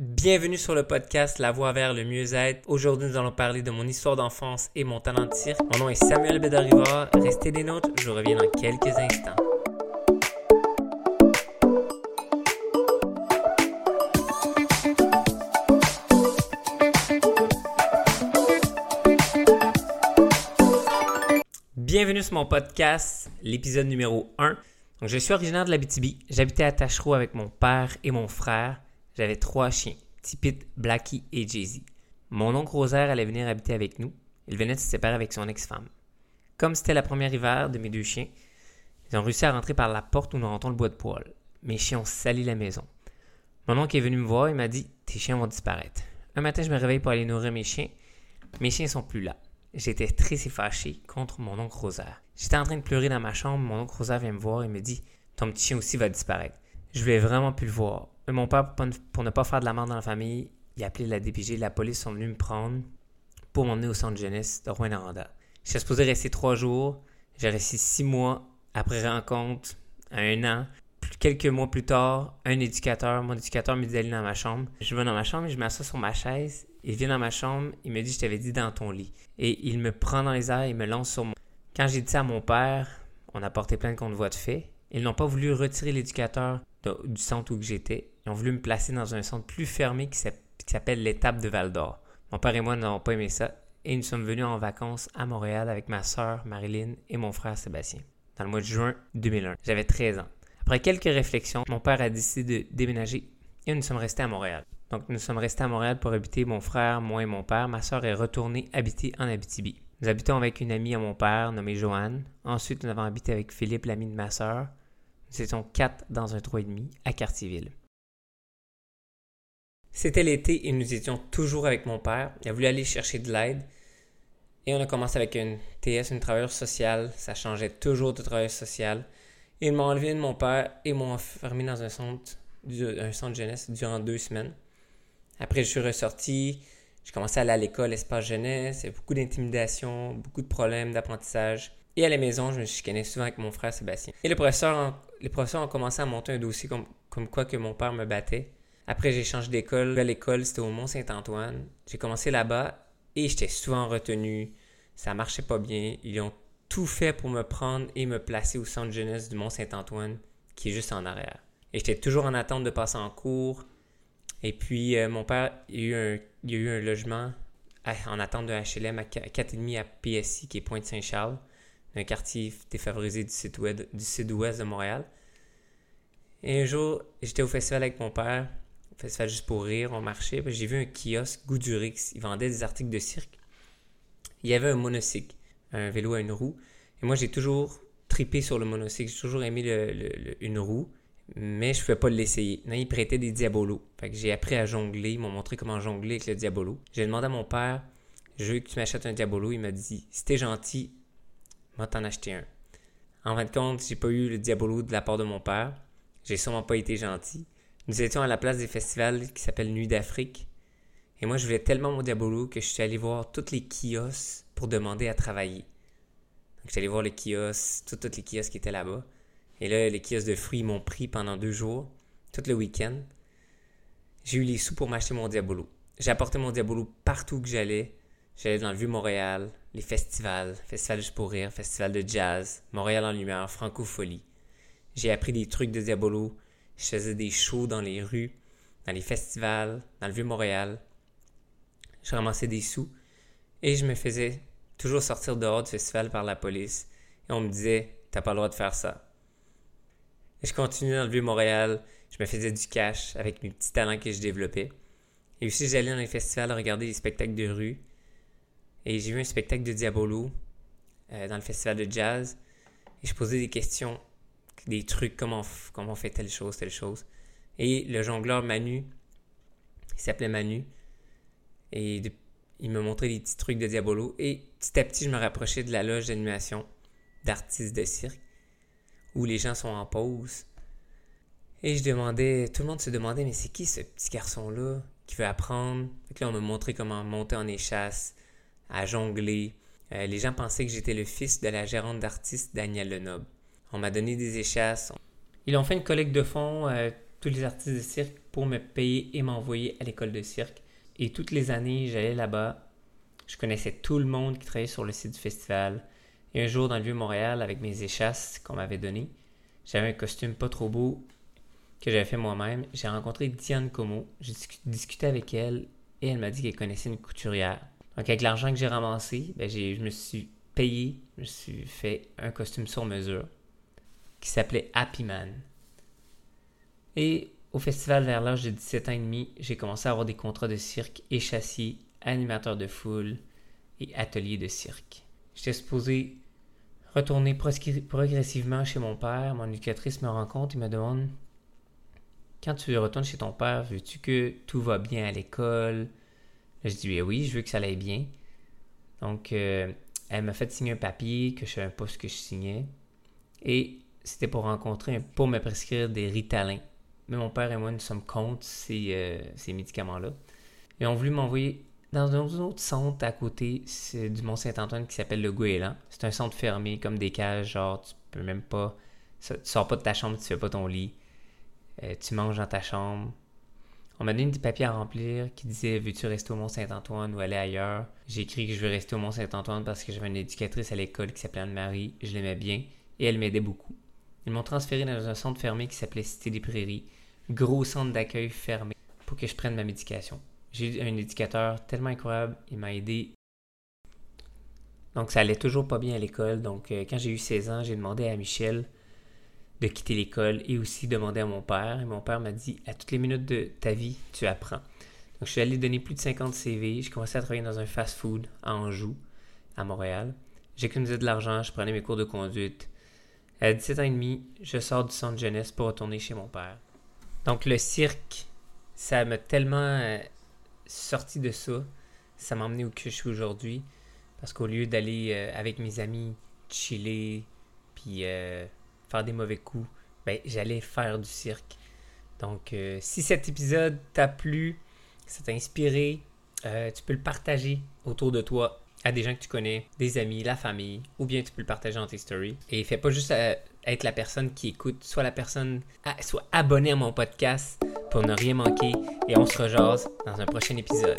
Bienvenue sur le podcast La Voie vers le mieux-être. Aujourd'hui, nous allons parler de mon histoire d'enfance et mon talent de cirque. Mon nom est Samuel Bédariva. Restez des nôtres, je reviens dans quelques instants. Bienvenue sur mon podcast, l'épisode numéro 1. Donc, je suis originaire de l'Abitibi. J'habitais à Tachereau avec mon père et mon frère. J'avais trois chiens, Tipit, Blackie et Jay-Z. Mon oncle Rosaire allait venir habiter avec nous. Il venait de se séparer avec son ex-femme. Comme c'était la première hiver de mes deux chiens, ils ont réussi à rentrer par la porte où nous rentrons le bois de poêle. Mes chiens ont sali la maison. Mon oncle est venu me voir et m'a dit Tes chiens vont disparaître. Un matin, je me réveille pour aller nourrir mes chiens. Mes chiens sont plus là. J'étais triste et fâché contre mon oncle Rosaire. J'étais en train de pleurer dans ma chambre. Mon oncle Rosaire vient me voir et me dit Ton petit chien aussi va disparaître. Je voulais vraiment plus le voir. Mon père, pour ne pas faire de la mort dans la famille, il a appelé la DPG. La police sont venus me prendre pour m'emmener au centre de jeunesse de Rouen-Noranda. J'étais supposé rester trois jours. J'ai resté six mois après rencontre, un an. Quelques mois plus tard, un éducateur, mon éducateur me dit d'aller dans ma chambre. Je vais dans ma chambre et je m'assois sur ma chaise. Il vient dans ma chambre, il me dit Je t'avais dit dans ton lit. Et il me prend dans les airs et me lance sur mon. Quand j'ai dit ça à mon père, on a porté plainte contre voie de fait. Ils n'ont pas voulu retirer l'éducateur du centre où j'étais. Ils ont voulu me placer dans un centre plus fermé qui s'appelle l'étape de Val d'Or. Mon père et moi n'avons pas aimé ça et nous sommes venus en vacances à Montréal avec ma sœur Marilyn et mon frère Sébastien dans le mois de juin 2001. J'avais 13 ans. Après quelques réflexions, mon père a décidé de déménager et nous sommes restés à Montréal. Donc nous sommes restés à Montréal pour habiter mon frère, moi et mon père. Ma sœur est retournée habiter en Abitibi. Nous habitons avec une amie à mon père nommée Joanne. Ensuite, nous avons habité avec Philippe, l'ami de ma sœur. Nous étions quatre dans un demi à Cartierville. C'était l'été et nous étions toujours avec mon père. Il a voulu aller chercher de l'aide. Et on a commencé avec une TS, une travailleuse sociale. Ça changeait toujours de travailleuse sociale. Ils m'ont enlevé de mon père et m'ont enfermé dans un centre, un centre jeunesse durant deux semaines. Après, je suis ressorti. J'ai commencé à aller à l'école, espace jeunesse. Il y a beaucoup d'intimidation, beaucoup de problèmes d'apprentissage. Et à la maison, je me chicanais souvent avec mon frère Sébastien. Et les professeurs ont commencé à monter un dossier comme, comme quoi que mon père me battait. Après, j'ai changé d'école. L'école, c'était au Mont-Saint-Antoine. J'ai commencé là-bas et j'étais souvent retenu. Ça marchait pas bien. Ils ont tout fait pour me prendre et me placer au centre jeunesse du Mont-Saint-Antoine, qui est juste en arrière. Et j'étais toujours en attente de passer en cours. Et puis, euh, mon père, il y, a eu un, logement en attente de HLM à 4,5 à PSI, qui est Pointe-Saint-Charles, un quartier défavorisé du sud-ouest de Montréal. Et un jour, j'étais au festival avec mon père, festival juste pour rire, on marchait, j'ai vu un kiosque Goudurix, il vendait des articles de cirque. Il y avait un monocycle, un vélo à une roue. Et moi, j'ai toujours tripé sur le monocycle, j'ai toujours aimé une roue mais je ne pouvais pas l'essayer. Non, il prêtait des diabolos. Fait j'ai appris à jongler. Ils m'ont montré comment jongler avec le diabolo. J'ai demandé à mon père, je veux que tu m'achètes un diabolo. Il m'a dit, si t'es gentil, moi t'en acheter un. En fin de compte, j'ai pas eu le diabolo de la part de mon père. J'ai sûrement pas été gentil. Nous étions à la place des festivals qui s'appelle Nuit d'Afrique. Et moi, je voulais tellement mon diabolo que je suis allé voir tous les kiosques pour demander à travailler. Donc, allé voir les kiosques, tous les kiosques qui étaient là-bas. Et là, les kiosques de fruits m'ont pris pendant deux jours, tout le week-end. J'ai eu les sous pour m'acheter mon Diabolo. J'ai apporté mon Diabolo partout que j'allais. J'allais dans le Vieux-Montréal, les festivals, Festival juste pour rire, Festival de jazz, Montréal en lumière, Francophonie. J'ai appris des trucs de Diabolo. Je faisais des shows dans les rues, dans les festivals, dans le Vieux-Montréal. Je ramassais des sous et je me faisais toujours sortir dehors du festival par la police. Et on me disait, t'as pas le droit de faire ça. Et je continuais dans le Vieux-Montréal. Je me faisais du cash avec mes petits talents que je développais. Et aussi, j'allais dans les festivals regarder les spectacles de rue. Et j'ai vu un spectacle de Diabolo euh, dans le festival de jazz. Et je posais des questions, des trucs, comment, on fait telle chose, telle chose. Et le jongleur Manu, il s'appelait Manu. Et il me montrait des petits trucs de Diabolo. Et petit à petit, je me rapprochais de la loge d'animation d'artistes de cirque où les gens sont en pause. Et je demandais, tout le monde se demandait, mais c'est qui ce petit garçon-là qui veut apprendre? Là, on m'a montré comment monter en échasse, à jongler. Euh, les gens pensaient que j'étais le fils de la gérante d'artiste Danielle Lenoble. On m'a donné des échasses. Ils ont fait une collecte de fonds, euh, tous les artistes de cirque pour me payer et m'envoyer à l'école de cirque. Et toutes les années, j'allais là-bas. Je connaissais tout le monde qui travaillait sur le site du festival. Et un jour, dans le Vieux-Montréal, avec mes échasses qu'on m'avait données, j'avais un costume pas trop beau que j'avais fait moi-même. J'ai rencontré Diane Como. J'ai discuté avec elle et elle m'a dit qu'elle connaissait une couturière. Donc, avec l'argent que j'ai ramassé, ben, je me suis payé, je me suis fait un costume sur mesure qui s'appelait Happy Man. Et au festival vers l'âge de 17 ans et demi, j'ai commencé à avoir des contrats de cirque et châssis, animateur de foule et atelier de cirque. J'étais supposé retourner progressivement chez mon père. Mon éducatrice me rencontre et me demande Quand tu retournes chez ton père, veux-tu que tout va bien à l'école Je dis Oui, je veux que ça aille bien. Donc, euh, elle m'a fait signer un papier que je savais pas ce que je signais. Et c'était pour rencontrer, pour me prescrire des ritalins. Mais mon père et moi, nous sommes contre ces, euh, ces médicaments-là. Ils ont voulu m'envoyer dans un autre centre à côté du Mont-Saint-Antoine qui s'appelle le Goéland. C'est un centre fermé, comme des cages, genre tu peux même pas. Tu sors pas de ta chambre, tu fais pas ton lit. Euh, tu manges dans ta chambre. On m'a donné des papiers à remplir qui disaient Veux-tu rester au Mont-Saint-Antoine ou aller ailleurs? J'ai écrit que je veux rester au Mont-Saint-Antoine parce que j'avais une éducatrice à l'école qui s'appelait Anne-Marie. Je l'aimais bien et elle m'aidait beaucoup. Ils m'ont transféré dans un centre fermé qui s'appelait Cité des Prairies, gros centre d'accueil fermé, pour que je prenne ma médication. J'ai eu un éducateur tellement incroyable, il m'a aidé. Donc ça allait toujours pas bien à l'école. Donc euh, quand j'ai eu 16 ans, j'ai demandé à Michel de quitter l'école et aussi demandé à mon père. Et mon père m'a dit à toutes les minutes de ta vie, tu apprends. Donc je suis allé donner plus de 50 CV. J'ai commencé à travailler dans un fast-food à Anjou, à Montréal. J'économisais de l'argent, je prenais mes cours de conduite. À 17 ans et demi, je sors du centre jeunesse pour retourner chez mon père. Donc le cirque, ça m'a tellement euh, sorti de ça. Ça m'a emmené où que je suis aujourd'hui. Parce qu'au lieu d'aller euh, avec mes amis chiller, puis euh, faire des mauvais coups, ben, j'allais faire du cirque. Donc, si cet épisode t'a plu, ça t'a inspiré, tu peux le partager autour de toi à des gens que tu connais, des amis, la famille, ou bien tu peux le partager dans tes stories. Et fais pas juste être la personne qui écoute, soit la personne, soit abonné à mon podcast pour ne rien manquer et on se rejase dans un prochain épisode.